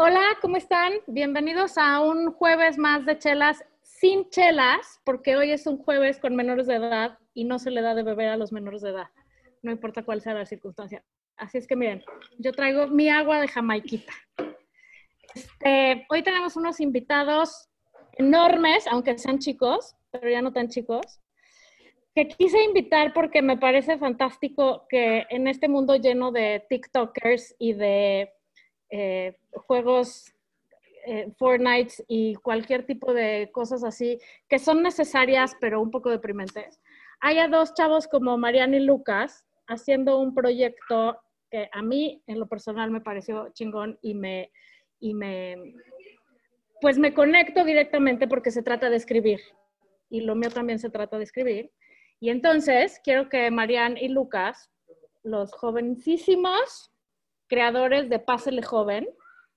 Hola, ¿cómo están? Bienvenidos a un jueves más de chelas sin chelas, porque hoy es un jueves con menores de edad y no se le da de beber a los menores de edad, no importa cuál sea la circunstancia. Así es que miren, yo traigo mi agua de jamaiquita. Este, hoy tenemos unos invitados enormes, aunque sean chicos, pero ya no tan chicos, que quise invitar porque me parece fantástico que en este mundo lleno de TikTokers y de eh, juegos eh, Fortnite y cualquier tipo de cosas así que son necesarias pero un poco deprimentes. Hay dos chavos como Mariana y Lucas haciendo un proyecto que a mí en lo personal me pareció chingón y me, y me, pues me conecto directamente porque se trata de escribir y lo mío también se trata de escribir. Y entonces quiero que Mariana y Lucas, los jovencísimos, creadores de Pásele Joven,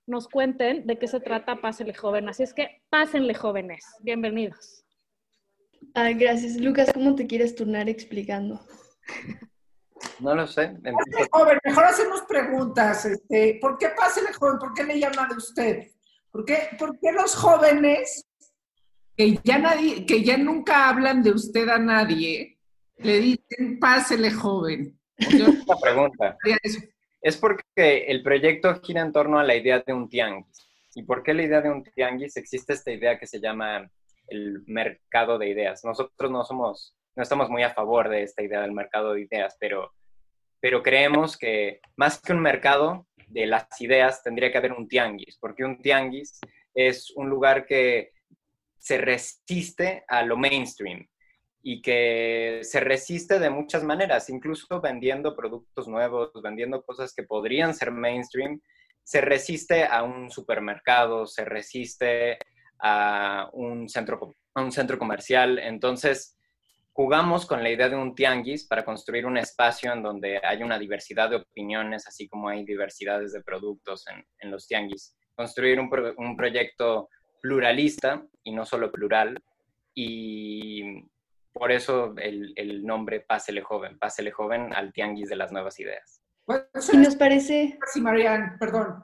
nos cuenten de qué se trata Pásele Joven. Así es que pásenle jóvenes. Bienvenidos. Ah, gracias. Lucas, ¿cómo te quieres turnar explicando? No lo sé. Joven, mejor hacemos preguntas. Este, ¿Por qué Pásele Joven? ¿Por qué le llaman a usted? ¿Por qué, ¿Por qué los jóvenes que ya, nadie, que ya nunca hablan de usted a nadie le dicen Pásele Joven? Yo, una pregunta. Es porque el proyecto gira en torno a la idea de un tianguis. ¿Y por qué la idea de un tianguis? Existe esta idea que se llama el mercado de ideas. Nosotros no somos, no estamos muy a favor de esta idea del mercado de ideas, pero, pero creemos que más que un mercado de las ideas tendría que haber un tianguis, porque un tianguis es un lugar que se resiste a lo mainstream y que se resiste de muchas maneras, incluso vendiendo productos nuevos, vendiendo cosas que podrían ser mainstream, se resiste a un supermercado, se resiste a un centro, a un centro comercial. Entonces, jugamos con la idea de un tianguis para construir un espacio en donde hay una diversidad de opiniones, así como hay diversidades de productos en, en los tianguis. Construir un, un proyecto pluralista y no solo plural, y por eso el, el, nombre Pásele Joven, Pásele Joven al Tianguis de las Nuevas Ideas. Y nos parece... Sí, Marianne, perdón.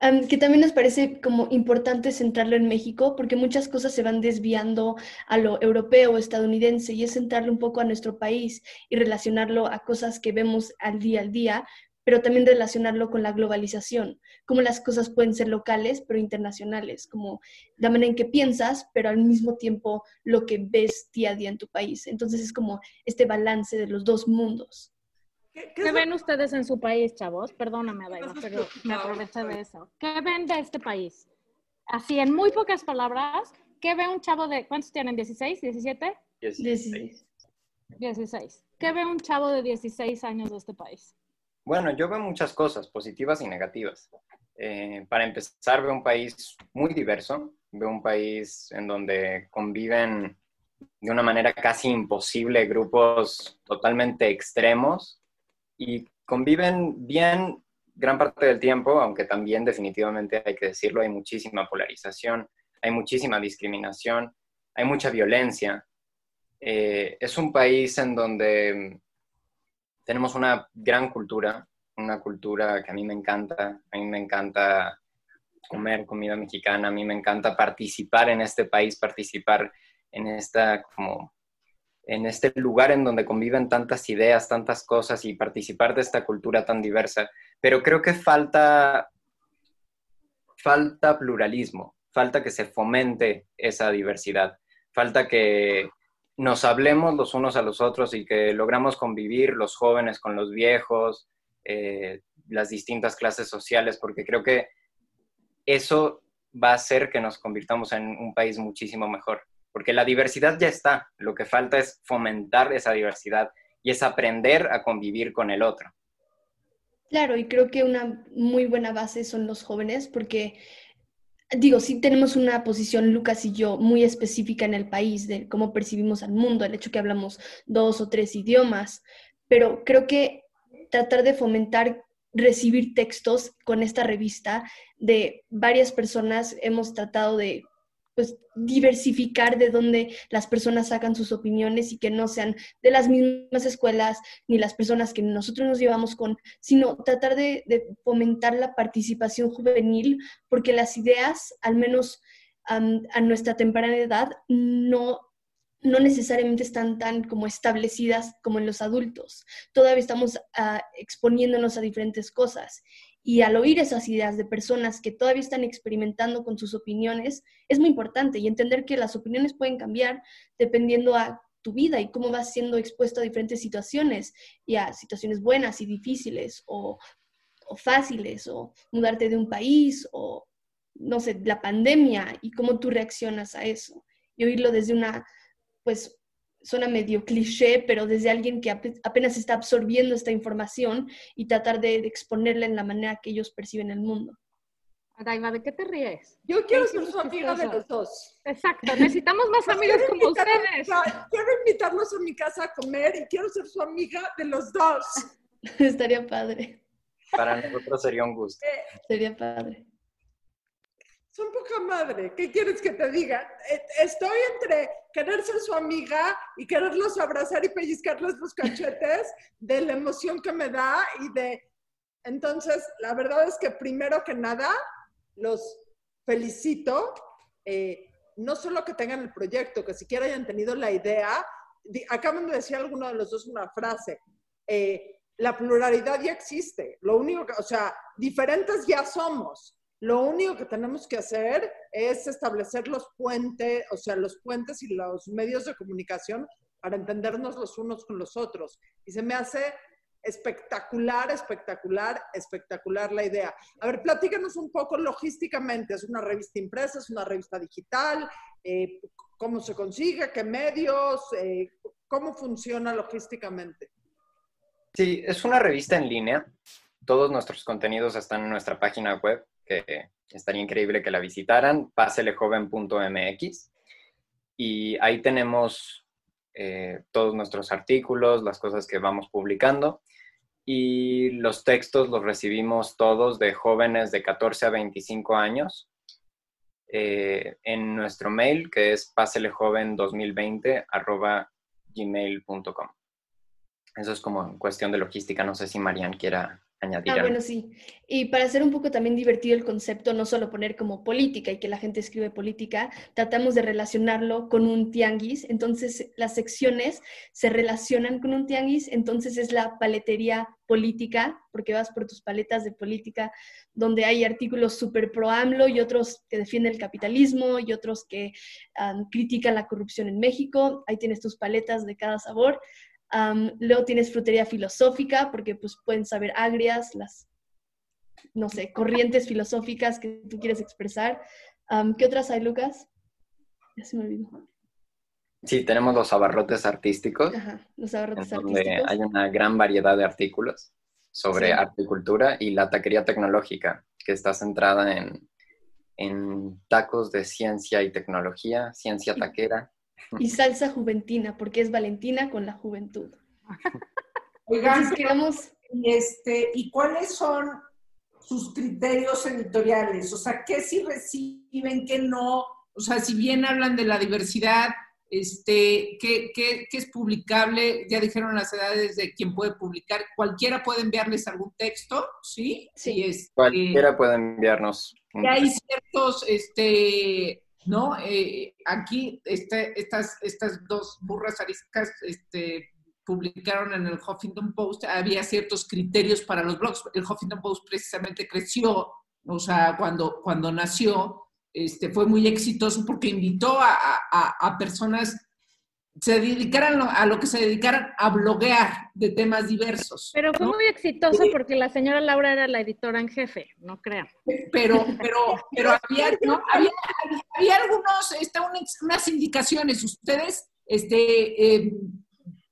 Um, que también nos parece como importante centrarlo en México, porque muchas cosas se van desviando a lo europeo, estadounidense, y es centrarlo un poco a nuestro país y relacionarlo a cosas que vemos al día al día, pero también relacionarlo con la globalización, cómo las cosas pueden ser locales, pero internacionales, como la manera en que piensas, pero al mismo tiempo lo que ves día a día en tu país. Entonces es como este balance de los dos mundos. ¿Qué, ven ustedes en su país, chavos? Perdóname, Daima, pero me aprovecho de eso. ¿Qué ven de este país? Así, en muy pocas palabras, ¿qué ve un chavo de, ¿cuántos tienen? ¿16? ¿17? 16. 16. ¿Qué ve un chavo de 16 años de este país? Bueno, yo veo muchas cosas, positivas y negativas. Eh, para empezar, veo un país muy diverso, veo un país en donde conviven de una manera casi imposible grupos totalmente extremos y conviven bien gran parte del tiempo, aunque también definitivamente hay que decirlo, hay muchísima polarización, hay muchísima discriminación, hay mucha violencia. Eh, es un país en donde tenemos una gran cultura, una cultura que a mí me encanta, a mí me encanta comer comida mexicana, a mí me encanta participar en este país, participar en esta como en este lugar en donde conviven tantas ideas, tantas cosas y participar de esta cultura tan diversa, pero creo que falta falta pluralismo, falta que se fomente esa diversidad, falta que nos hablemos los unos a los otros y que logramos convivir los jóvenes con los viejos, eh, las distintas clases sociales, porque creo que eso va a hacer que nos convirtamos en un país muchísimo mejor, porque la diversidad ya está, lo que falta es fomentar esa diversidad y es aprender a convivir con el otro. Claro, y creo que una muy buena base son los jóvenes, porque digo, sí tenemos una posición, Lucas y yo, muy específica en el país de cómo percibimos al mundo, el hecho que hablamos dos o tres idiomas, pero creo que tratar de fomentar recibir textos con esta revista de varias personas hemos tratado de pues diversificar de dónde las personas sacan sus opiniones y que no sean de las mismas escuelas ni las personas que nosotros nos llevamos con, sino tratar de, fomentar la participación juvenil, porque las ideas, al menos a nuestra temprana edad, no no necesariamente están tan como establecidas como en los adultos. Todavía estamos ah, exponiéndonos a diferentes cosas. Y al oír esas ideas de personas que todavía están experimentando con sus opiniones, es muy importante y entender que las opiniones pueden cambiar dependiendo a tu vida y cómo vas siendo expuesto a diferentes situaciones y a situaciones buenas y difíciles o, o fáciles o mudarte de un país o, no sé, la pandemia y cómo tú reaccionas a eso. Y oírlo desde una pues suena medio cliché, pero desde alguien que apenas está absorbiendo esta información y tratar de, exponerla en la manera que ellos perciben el mundo. Daiva, ¿de qué te ríes? Yo quiero ser su amiga de los dos. Exacto, necesitamos más amigos como ustedes. Quiero invitarlos a mi casa a comer y quiero ser su amiga de los dos. Estaría padre. Para nosotros sería un gusto. Eh, sería padre son poca madre. ¿Qué quieres que te diga? E, estoy entre querer ser su amiga y quererlos abrazar y pellizcarles los cachetes de la emoción que me da y de... Entonces, la verdad es que primero que nada, los felicito. Eh, no solo que tengan el proyecto, que siquiera hayan tenido la idea. Acaban de decir alguno de los dos una frase. Eh, la pluralidad ya existe. Lo único que, o sea, diferentes ya somos lo único que tenemos que hacer es establecer los puentes, o sea, los puentes y los medios de comunicación para entendernos los unos con los otros. Y se me hace espectacular, espectacular, espectacular la idea. A ver, platícanos un poco logísticamente. ¿Es una revista impresa? ¿Es una revista digital? Eh, ¿Cómo se consigue? ¿Qué medios? Eh, ¿Cómo funciona logísticamente? Sí, es una revista en línea. Todos nuestros contenidos están en nuestra página web que estaría increíble que la visitaran, paselejoven.mx. Y ahí tenemos eh, todos nuestros artículos, las cosas que vamos publicando. Y los textos los recibimos todos de jóvenes de 14 a 25 años eh, en nuestro mail, que es paselejoven2020 gmail.com. Eso es como en cuestión de logística. No sé si Marian quiera Ah, bueno, sí. Y para hacer un poco también divertido el concepto, no solo poner como política y que la gente escribe política, tratamos de relacionarlo con un tianguis. Entonces, las secciones se relacionan con un tianguis. Entonces, es la paletería política, porque vas por tus paletas de política, donde hay artículos súper pro AMLO y otros que defienden el capitalismo y otros que critican la corrupción en México. Ahí tienes tus paletas de cada sabor luego tienes frutería filosófica, porque pues pueden saber agrias, las, no sé, corrientes filosóficas que tú quieres expresar. ¿Qué otras hay, Lucas? Ya se me olvidó. Sí, tenemos los abarrotes artísticos. Ajá, los abarrotes donde Hay una gran variedad de artículos sobre articultura y la taquería tecnológica, que está centrada en, en tacos de ciencia y tecnología, ciencia taquera. Y salsa juventina, porque es Valentina con la juventud. Oigan, queremos... este, ¿y cuáles son sus criterios editoriales? O sea, ¿qué si reciben, qué no? O sea, si bien hablan de la diversidad, este, ¿qué, qué, qué es publicable? Ya dijeron las edades de quién puede publicar. ¿Cualquiera puede enviarles algún texto? ¿Sí? Sí. Este, Cualquiera puede enviarnos. Y hay ciertos, este, ¿no? Eh, aquí este, estas, estas dos burras ariscas este, publicaron en el Huffington Post, había ciertos criterios para los blogs. El Huffington Post precisamente creció, o sea, cuando, cuando nació, este, fue muy exitoso porque invitó a, personas se dedicaran a lo que se dedicaran a bloguear de temas diversos. Pero fue muy exitoso porque la señora Laura era la editora en jefe, no crean. Pero, pero, pero había, ¿no? había, había, algunos, este, unas indicaciones. Ustedes, este, eh,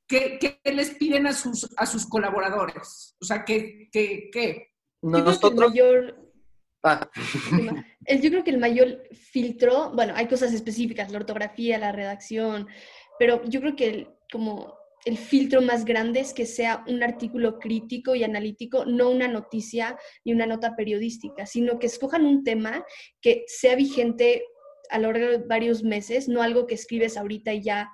¿qué, ¿qué, les piden a sus, a sus colaboradores? O sea, ¿qué? qué, qué? Nosotros... Mayor... Ah. Yo creo que el mayor filtro, bueno, hay cosas específicas, la ortografía, la redacción, pero yo creo que el, como el filtro más grande es que sea un artículo crítico y analítico, no una noticia ni una nota periodística, sino que escojan un tema que sea vigente a lo largo de varios meses, no algo que escribes ahorita y ya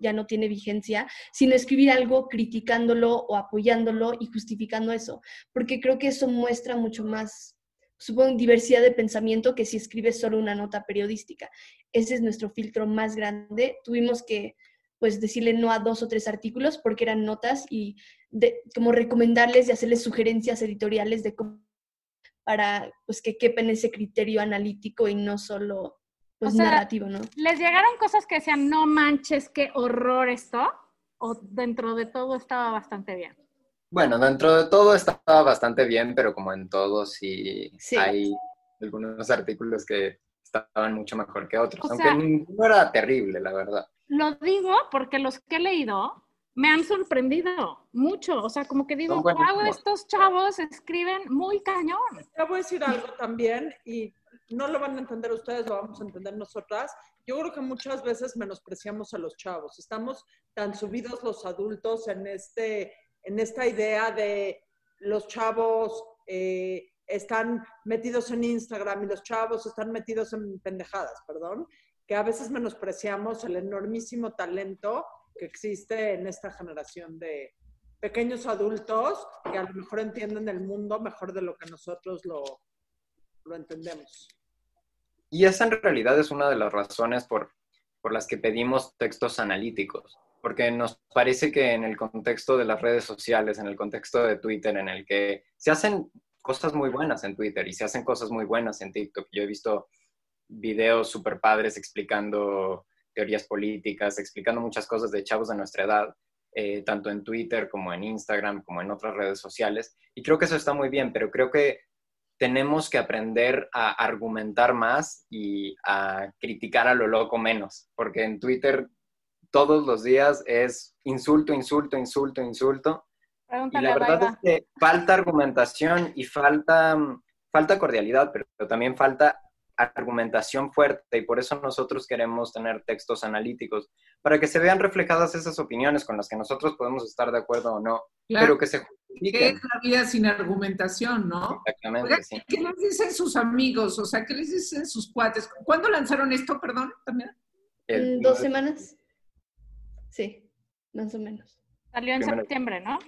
ya no tiene vigencia, sino escribir algo criticándolo o apoyándolo y justificando eso, porque creo que eso muestra mucho más, supongo, diversidad de pensamiento que si escribes solo una nota periodística. Ese es nuestro filtro más grande. Tuvimos que pues decirle no a dos o tres artículos porque eran notas y de, como recomendarles y hacerles sugerencias editoriales de cómo para pues que quepen ese criterio analítico y no solo pues narrativo, ¿no? ¿Les llegaron cosas que decían, no manches, qué horror esto? ¿O dentro de todo estaba bastante bien? Bueno, dentro de todo estaba bastante bien, pero como en todo sí, hay algunos artículos que estaban mucho mejor que otros, aunque ninguno era terrible, la verdad. Lo digo porque los que he leído me han sorprendido mucho. O sea, como que digo, wow, estos chavos escriben muy cañón. Te voy a decir algo también y no lo van a entender ustedes, lo vamos a entender nosotras. Yo creo que muchas veces menospreciamos a los chavos. Estamos tan subidos los adultos en, este, en esta idea de los chavos eh, están metidos en Instagram y los chavos están metidos en pendejadas, perdón, que a veces menospreciamos el enormísimo talento que existe en esta generación de pequeños adultos que a lo mejor entienden el mundo mejor de lo que nosotros lo, lo entendemos. Y esa en realidad es una de las razones por, por las que pedimos textos analíticos, porque nos parece que en el contexto de las redes sociales, en el contexto de Twitter, en el que se hacen cosas muy buenas en Twitter y se hacen cosas muy buenas en TikTok. Yo he visto videos super padres explicando teorías políticas, explicando muchas cosas de chavos de nuestra edad, eh, tanto en Twitter como en Instagram, como en otras redes sociales. Y creo que eso está muy bien, pero creo que tenemos que aprender a argumentar más y a criticar a lo loco menos, porque en Twitter todos los días es insulto, insulto, insulto, insulto. y la verdad es que falta argumentación y falta, falta cordialidad, pero también falta argumentación fuerte y por eso nosotros queremos tener textos analíticos, para que se vean reflejadas esas opiniones con las que nosotros podemos estar de acuerdo o no, pero que se justifiquen. ¿Qué es la vida sin argumentación, no? Exactamente, sí. ¿Qué les dicen sus amigos? O sea, ¿qué les dicen sus cuates? ¿Cuándo lanzaron esto, perdón, también? dos semanas. Sí, más o menos. Salió en septiembre, ¿no?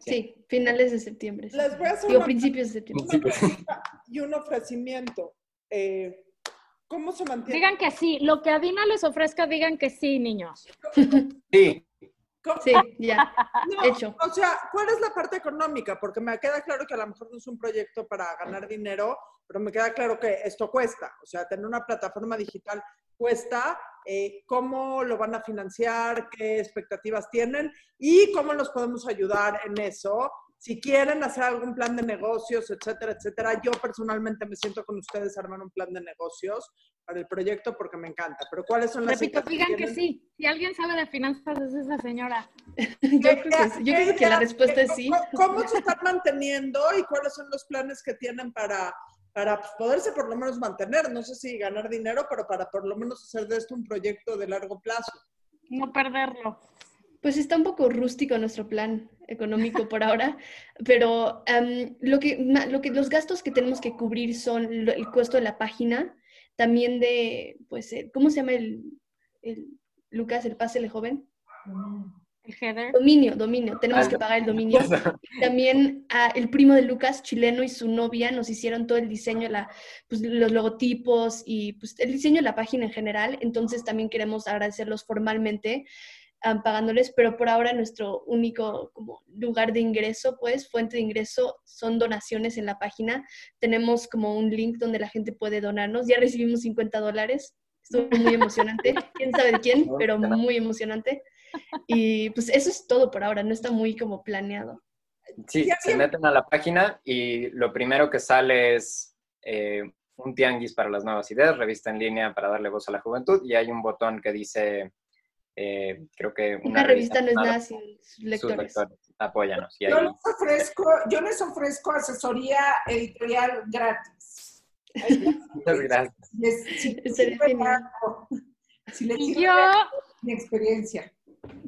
Sí, finales de septiembre. Les voy a hacer principios de septiembre. y un ofrecimiento. Eh, ¿Cómo se mantiene? Digan que sí. Lo que Adina les ofrezca, digan que sí, niños. Sí. Sí, ya. Hecho. O sea, ¿cuál es la parte económica? Porque me queda claro que a lo mejor no es un proyecto para ganar dinero, pero me queda claro que esto cuesta. O sea, tener una plataforma digital cuesta. Eh, ¿Cómo lo van a financiar? ¿Qué expectativas tienen? ¿Y cómo los podemos ayudar en eso? Si quieren hacer algún plan de negocios, etcétera, etcétera, yo personalmente me siento con ustedes a armar un plan de negocios para el proyecto porque me encanta. Pero ¿cuáles son las Repito, digan que, sí. Si alguien sabe de finanzas es esa señora. yo creo que, yo creo que la respuesta es sí. ¿Cómo se están manteniendo y cuáles son los planes que tienen para, para poderse por lo menos mantener? No sé si ganar dinero, pero para por lo menos hacer de esto un proyecto de largo plazo. No perderlo. Pues está un poco rústico nuestro plan económico por ahora, pero lo, que, lo que, los gastos que tenemos que cubrir son el costo de la página, también de, pues, eh, ¿cómo se llama el, el Lucas, el pase el joven? El header. Dominio, dominio, tenemos que pagar el dominio. También el primo de Lucas, chileno, y su novia nos hicieron todo el diseño, la, pues, los logotipos y pues, el diseño de la página en general, entonces también queremos agradecerlos formalmente pagándoles, pero por ahora nuestro único como lugar de ingreso, pues fuente de ingreso son donaciones en la página. Tenemos como un link donde la gente puede donarnos. Ya recibimos 50 dólares. Estuvo muy emocionante. quién sabe de quién, pero muy emocionante. Y pues eso es todo por ahora, no está muy como planeado. Sí, se meten a la página y lo primero que sale es eh, un tianguis para las nuevas ideas, revista en línea para darle voz a la juventud y hay un botón que dice eh, creo que una, revista, no es nada sin lectores. Apóyanos. yo, les ofrezco, yo les ofrezco asesoría editorial gratis. Muchas gracias. si, si, si les yo, mi experiencia.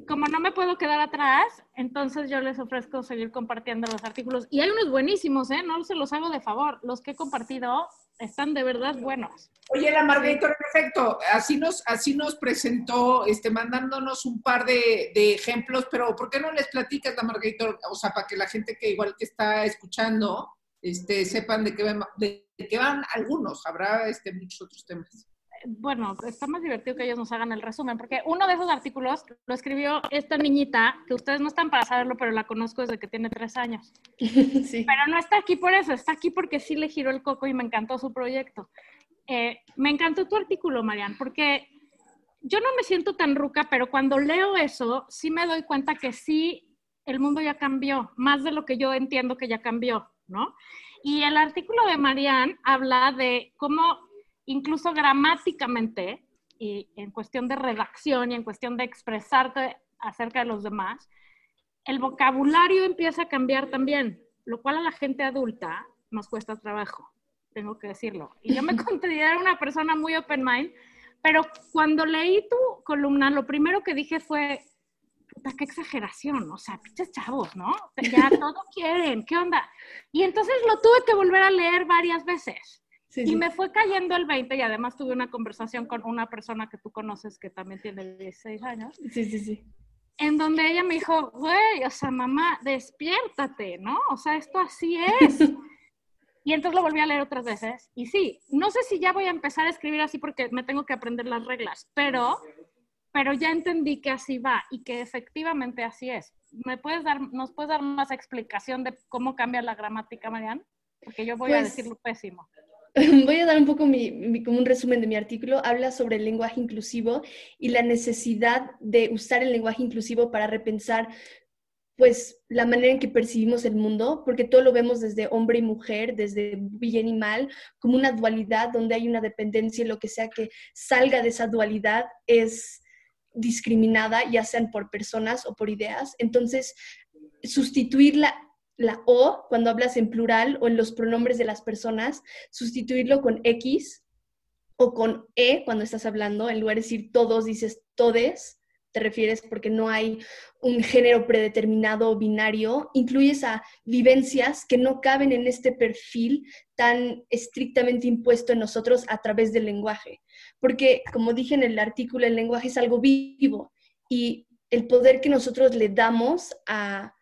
como no me puedo quedar atrás, entonces yo les ofrezco seguir compartiendo los artículos. Y hay unos buenísimos, ¿eh? No se los hago de favor. Los que he compartido están de verdad buenos. Oye, la Margarita, en efecto, así nos, así nos presentó, este, mandándonos un par de, de ejemplos, pero ¿por qué no les platicas, la Margarita? O sea, para que la gente que igual que está escuchando, este, sepan de qué, van, de qué van algunos, habrá este, muchos otros temas bueno, está más divertido que ellos nos hagan el resumen, porque uno de esos artículos lo escribió esta niñita, que ustedes no están para saberlo, pero la conozco desde que tiene tres años. Sí. Pero no está aquí por eso, está aquí porque sí le giró el coco y me encantó su proyecto. Eh, me encantó tu artículo, Marian, porque yo no me siento tan ruca, pero cuando leo eso, sí me doy cuenta que sí, el mundo ya cambió, más de lo que yo entiendo que ya cambió, ¿no? Y el artículo de Marian habla de cómo incluso gramáticamente y en cuestión de redacción y en cuestión de expresarte acerca de los demás, el vocabulario empieza a cambiar también, lo cual a la gente adulta nos cuesta trabajo, tengo que decirlo. Y yo me considero una persona muy open mind, pero cuando leí tu columna, lo primero que dije fue, puta, qué exageración, o sea, pinches chavos, ¿no? Ya todo quieren, ¿qué onda? Y entonces lo tuve que volver a leer varias veces y me fue cayendo el 20 y además tuve una conversación con una persona que tú conoces que también tiene 16 años. Sí, sí, sí. En donde ella me dijo, güey, o sea, mamá, despiértate, ¿no? O sea, esto así es. y entonces lo volví a leer otras veces. Y sí, no sé si ya voy a empezar a escribir así porque me tengo que aprender las reglas, pero, pero ya entendí que así va y que efectivamente así es. ¿Me puedes dar, ¿Nos puedes dar más explicación de cómo cambia la gramática, Marian? Porque yo voy a pues decirlo pésimo. voy a dar un poco mi, como un resumen de mi artículo. Habla sobre el lenguaje inclusivo y la necesidad de usar el lenguaje inclusivo para repensar pues la manera en que percibimos el mundo, porque todo lo vemos desde hombre y mujer, desde bien y mal, como una dualidad donde hay una dependencia y lo que sea que salga de esa dualidad es discriminada, ya sean por personas o por ideas. Entonces, sustituirla la O cuando hablas en plural o en los pronombres de las personas, sustituirlo con X o con E cuando estás hablando, en lugar de decir todos, dices todes, te refieres porque no hay un género predeterminado o binario, incluyes a vivencias que no caben en este perfil tan estrictamente impuesto en nosotros a través del lenguaje. Porque, como dije en el artículo, el lenguaje es algo vivo y el poder que nosotros le damos a,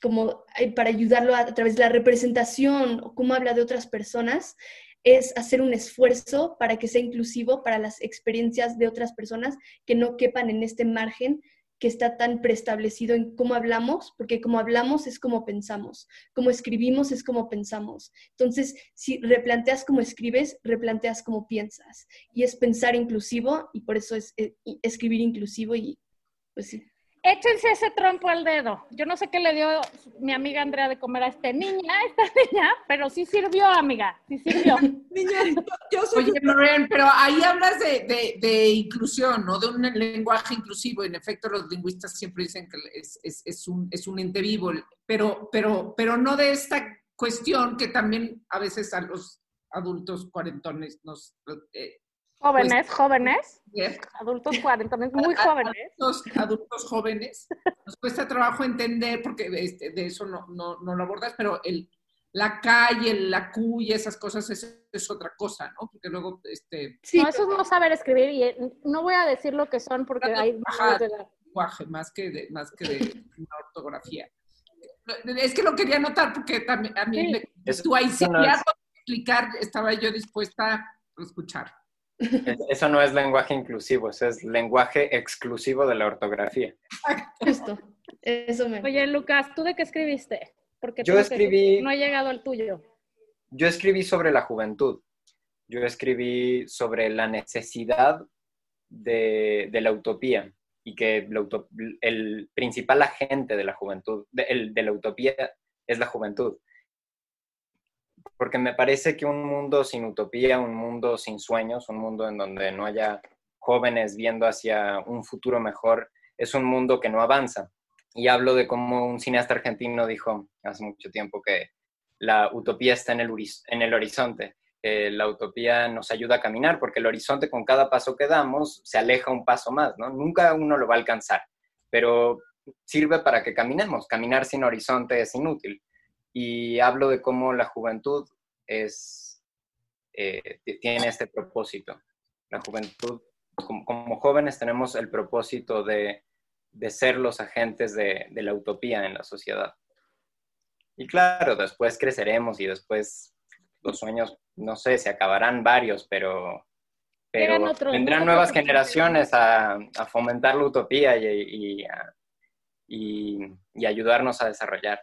como eh, para ayudarlo a, través de la representación o cómo habla de otras personas, es hacer un esfuerzo para que sea inclusivo para las experiencias de otras personas que no quepan en este margen que está tan preestablecido en cómo hablamos, porque como hablamos es como pensamos, como escribimos es como pensamos. Entonces, si replanteas como escribes, replanteas como piensas. Y es pensar inclusivo y por eso es eh, escribir inclusivo y pues sí. Échense ese trompo al dedo. Yo no sé qué le dio mi amiga Andrea de comer a esta niña, esta niña, pero sí sirvió, amiga, sí sirvió. niña, yo, soy... Oye, Lorraine, pero ahí hablas de, de, inclusión, ¿no? De un lenguaje inclusivo. En efecto, los lingüistas siempre dicen que es, es, es, un, es un ente vivo, pero, pero, pero no de esta cuestión que también a veces a los adultos cuarentones nos eh, Jóvenes, pues, jóvenes, adultos cuarentones, muy jóvenes. Adultos, jóvenes, nos cuesta trabajo entender, porque este, de eso no, no, no, lo abordas, pero el, la calle, la Q y esas cosas es, es otra cosa, ¿no? Porque luego, este... Sí, no, eso es no saber escribir y eh, no voy a decir lo que son porque hay... lenguaje, más que de, más que de una ortografía. Es que lo quería notar porque también a mí sí. tú ahí sí explicar, estaba yo dispuesta a escuchar. Eso no es lenguaje inclusivo, eso es lenguaje exclusivo de la ortografía. Justo. Eso me... Oye, Lucas, ¿tú de qué escribiste? Porque yo escribí... No ha llegado al tuyo. Yo escribí sobre la juventud. Yo escribí sobre la necesidad de, la utopía y que el principal agente de la juventud, de la utopía, es la juventud porque me parece que un mundo sin utopía, un mundo sin sueños, un mundo en donde no haya jóvenes viendo hacia un futuro mejor, es un mundo que no avanza. Y hablo de cómo un cineasta argentino dijo hace mucho tiempo que la utopía está en el, horizonte. la utopía nos ayuda a caminar porque el horizonte con cada paso que damos se aleja un paso más, ¿no? Nunca uno lo va a alcanzar. pero sirve para que caminemos. Caminar sin horizonte es inútil. Y hablo de cómo la juventud es, eh, tiene este propósito. La juventud, como, jóvenes, tenemos el propósito de, ser los agentes de, de la utopía en la sociedad. Y claro, después creceremos y después los sueños, no sé, se acabarán varios, pero, pero vendrán nuevas generaciones a, fomentar la utopía y, y, ayudarnos a desarrollar.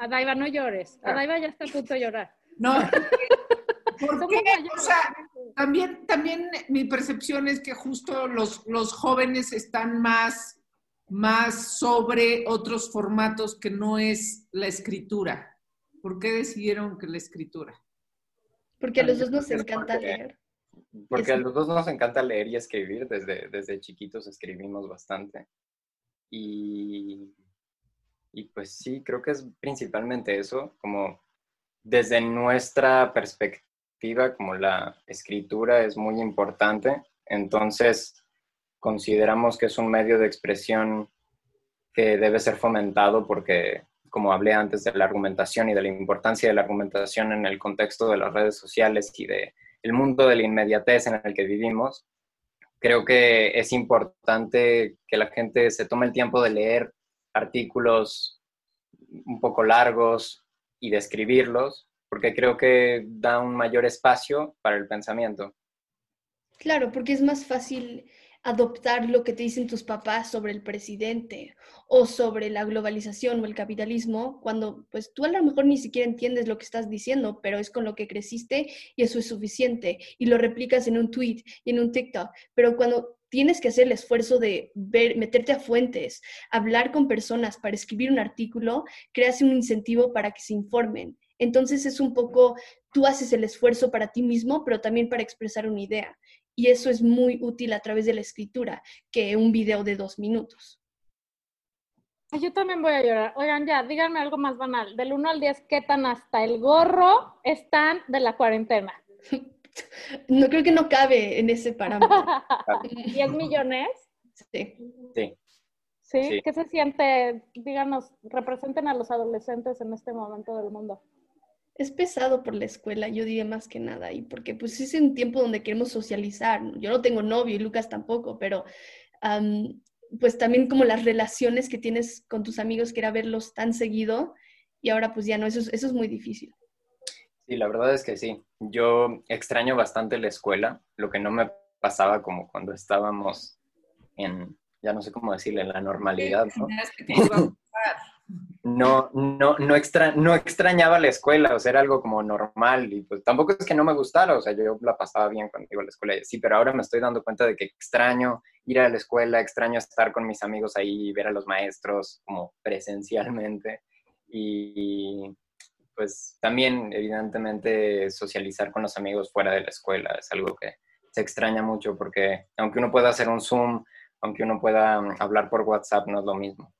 Adaiva, no llores. Adaiva ya está a punto de llorar. No. Porque, o sea, también, también mi percepción es que justo los, los jóvenes están más, más sobre otros formatos que no es la escritura. ¿Por qué decidieron que la escritura? Porque a los dos nos encanta leer. Porque a los dos nos encanta leer y escribir. Desde, desde chiquitos escribimos bastante. Y, y pues sí, creo que es principalmente eso, como desde nuestra perspectiva, como la escritura es muy importante, entonces consideramos que es un medio de expresión que debe ser fomentado porque como hablé antes de la argumentación y de la importancia de la argumentación en el contexto de las redes sociales y de el mundo de la inmediatez en el que vivimos, creo que es importante que la gente se tome el tiempo de leer artículos un poco largos y de escribirlos, porque creo que da un mayor espacio para el pensamiento. Claro, porque es más fácil adoptar lo que te dicen tus papás sobre el presidente o sobre la globalización o el capitalismo, cuando pues tú a lo mejor ni siquiera entiendes lo que estás diciendo, pero es con lo que creciste y eso es suficiente y lo replicas en un tweet y en un TikTok, pero cuando tienes que hacer el esfuerzo de ver, meterte a fuentes, hablar con personas para escribir un artículo, creas un incentivo para que se informen. Entonces es un poco, tú haces el esfuerzo para ti mismo, pero también para expresar una idea. Y eso es muy útil a través de la escritura que un video de dos minutos. Yo también voy a llorar. Oigan, ya, díganme algo más banal. Del 1 al 10, ¿qué tan hasta el gorro están de la cuarentena? No creo que no cabe en ese parámetro. ¿10 millones? Sí. sí. ¿Sí? ¿Qué se siente? Díganos, representen a los adolescentes en este momento del mundo es pesado por la escuela, yo diría más que nada, y porque pues es un tiempo donde queremos socializar. Yo no tengo novio y Lucas tampoco, pero pues también como las relaciones que tienes con tus amigos, que era verlos tan seguido, y ahora pues ya no, eso, eso es muy difícil. Sí, la verdad es que sí. Yo extraño bastante la escuela, lo que no me pasaba como cuando estábamos en, ya no sé cómo decirle, en la normalidad, ¿no? no, no, no, extra, no extrañaba la escuela, o sea, era algo como normal y pues tampoco es que no me gustara, o sea, yo la pasaba bien cuando iba a la escuela sí, pero ahora me estoy dando cuenta de que extraño ir a la escuela, extraño estar con mis amigos ahí, ver a los maestros como presencialmente y pues también evidentemente socializar con los amigos fuera de la escuela es algo que se extraña mucho porque aunque uno pueda hacer un Zoom, aunque uno pueda mm, hablar por WhatsApp, no es lo mismo.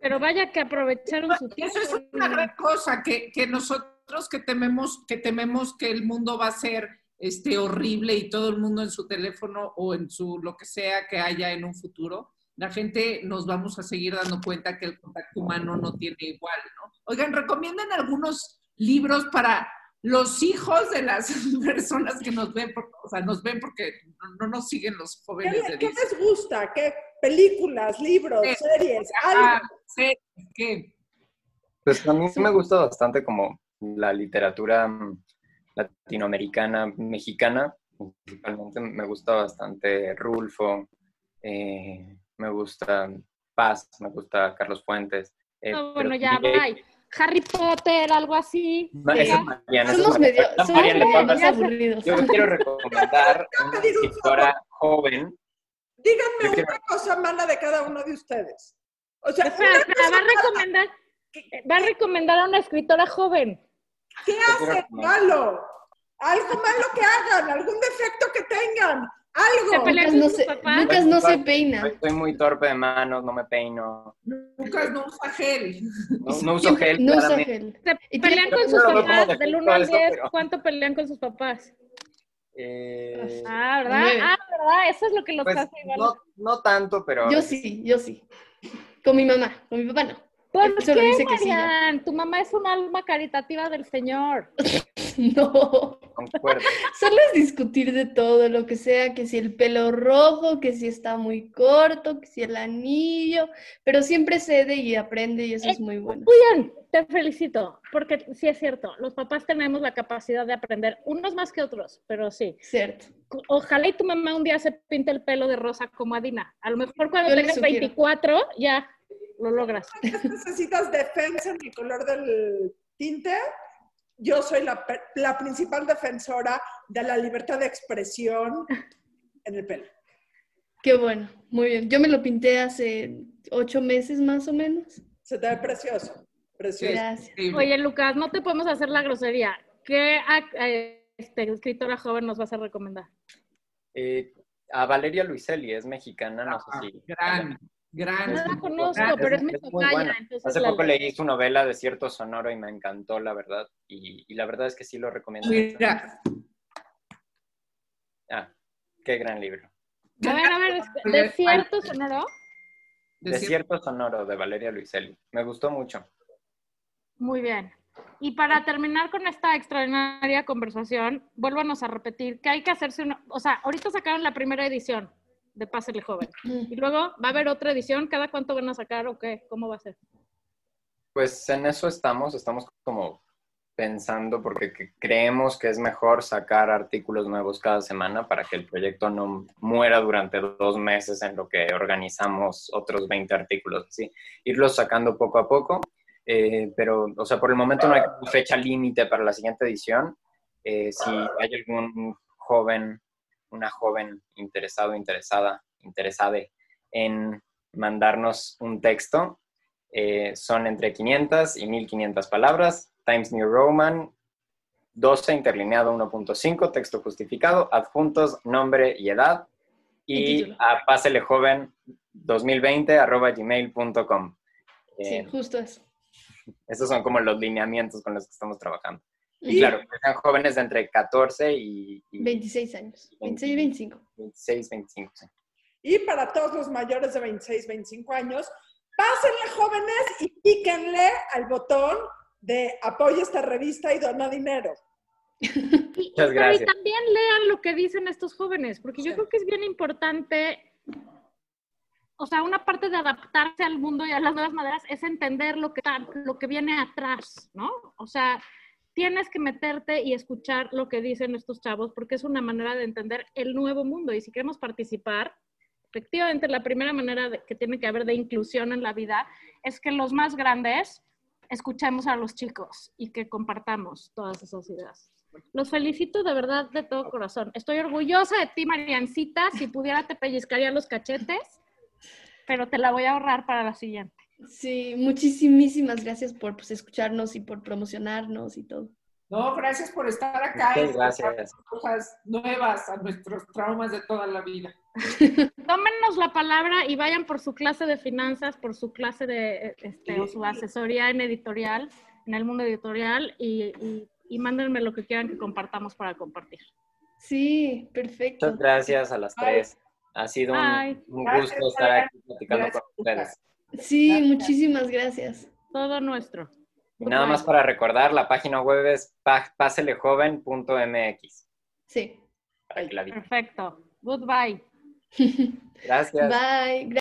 Pero vaya que aprovecharon su tiempo. Eso es una gran cosa, que, que, nosotros que tememos, que tememos que el mundo va a ser este, horrible y todo el mundo en su teléfono o en su lo que sea que haya en un futuro, la gente nos vamos a seguir dando cuenta que el contacto humano no tiene igual, ¿no? Oigan, recomiendan algunos libros para los hijos de las personas que nos ven, o sea, nos ven porque no, nos siguen los jóvenes. ¿Qué, ¿qué les gusta? ¿Qué películas, libros, series? Algo? ¿Qué? Pues a mí me gusta bastante como la literatura mm, latinoamericana, mexicana, principalmente me gusta bastante Rulfo, eh, me gusta Paz, me gusta Carlos Fuentes. Eh, ah, bueno, ya, bye. Harry Potter, algo así. somos medio, aburridos. Yo quiero recomendar una escritora joven. Díganme una cosa mala de cada uno de ustedes. O sea, espera, espera, va a recomendar, va a recomendar a una escritora joven. ¿Qué hacen malo? Algo malo que hagan, algún defecto que tengan. Algo. Lucas no, se, Lucas no se peina. Estoy muy torpe de manos, no me peino. Lucas no usa gel. No, uso gel. No usa gel. ¿Se pelean con sus papás? Del 1 al 10, ¿cuánto pelean con sus papás? Eh, Ah, ¿verdad? Nueve. Ah, ¿verdad? Eso es lo que los pues, hace igual. no, no tanto, pero... Yo sí, yo sí. Con mi mamá, con mi papá no. ¿Por qué, dice que sí, ¿no? Marian? Tu mamá es un alma caritativa del Señor. No. Concuerdo. Solo es discutir de todo, lo que sea, que si el pelo rojo, que si está muy corto, que si el anillo, pero siempre cede y aprende y eso es muy bueno. Muy bien, te felicito, porque sí es cierto, los papás tenemos la capacidad de aprender, unos más que otros, pero sí. Cierto. Ojalá y tu mamá un día se pinte el pelo de rosa como Adina. A lo mejor cuando Yo tengas sugiero. 24 ya lo logras. necesitas defensa en el color del tinte, yo soy la, pe- la principal defensora de la libertad de expresión en el pelo. Qué bueno, muy bien. Yo me lo pinté hace ocho meses más o menos. Se te ve precioso, precioso. Gracias. Oye, Lucas, no te podemos hacer la grosería. ¿Qué este, escritora joven nos vas a recomendar? Eh, a Valeria Luiselli, es mexicana, no sé si... gran, gran. No la conozco, Ah, pero es mi es muy tocaya, buena. entonces Hace poco leo. leí su novela Desierto Sonoro y me encantó, la verdad. Y, y la verdad es que sí lo recomiendo. Mira, Ah, qué gran libro. A ver, a ver, es- ¿desierto sonoro? Desierto Sonoro de Valeria Luiselli. Me gustó mucho. Muy bien. Y para terminar con esta extraordinaria conversación, vuélvanos a repetir que hay que hacerse una, o sea, ahorita sacaron la primera edición de Pásele Joven y luego va a haber otra edición, ¿cada cuánto van a sacar o qué? ¿Cómo va a ser? Pues en eso estamos, estamos como pensando porque que- creemos que es mejor sacar artículos nuevos cada semana para que el proyecto no muera durante dos meses en lo que organizamos otros 20 artículos, así, irlos sacando poco a poco, eh, pero, o sea, por el momento no hay fecha límite para la siguiente edición. Eh, si hay algún joven, una joven interesado, interesada, interesade en mandarnos un texto, eh, son entre 500 y 1500 palabras, Times New Roman, 12 interlineado 1.5, texto justificado, adjuntos, nombre y edad, Y a páselejoven 2020 arroba gmail.com. Sí, justo eso. Esos son como los lineamientos con los que estamos trabajando. Y claro, que sean jóvenes de entre 14 y, y 26 años. 26 y 25. 26, 25. sí. Y para todos los mayores de 26, 25 años, pásenle jóvenes y píquenle al botón de apoya esta revista y dona dinero. Y, Muchas pero y gracias. también lean lo que dicen estos jóvenes, porque yo Sí. creo que es bien importante, o sea, una parte de adaptarse al mundo y a las nuevas maneras es entender lo que, lo que viene atrás, ¿no? O sea, tienes que meterte y escuchar lo que dicen estos chavos, porque es una manera de entender el nuevo mundo. Y si queremos participar, efectivamente, la primera manera de- que tiene que haber de inclusión en la vida es que los más grandes escuchemos a los chicos y que compartamos todas esas ideas. Los felicito de verdad de todo corazón. Estoy orgullosa de ti, Mariancita. Si pudiera te pellizcaría los cachetes, pero te la voy a ahorrar para la siguiente. Sí, muchísimas gracias por pues, escucharnos y por promocionarnos y todo. No, gracias por estar acá Muchas y gracias. cosas nuevas a nuestros traumas de toda la vida. Tómenos la palabra y vayan por su clase de finanzas, por su clase de, este, o su asesoría en editorial, en el mundo editorial, y, y, y mándenme lo que quieran que compartamos para compartir. Sí, perfecto. Muchas gracias a las tres. Ha sido un, Ay. un Gracias, gusto estar aquí platicando Gracias, con ustedes. Sí, Gracias. muchísimas gracias. Todo nuestro. Y nada más para recordar, la página web es pa- páselejoven.mx. Sí. Para que la visiten. Perfecto. Goodbye. Gracias. Bye.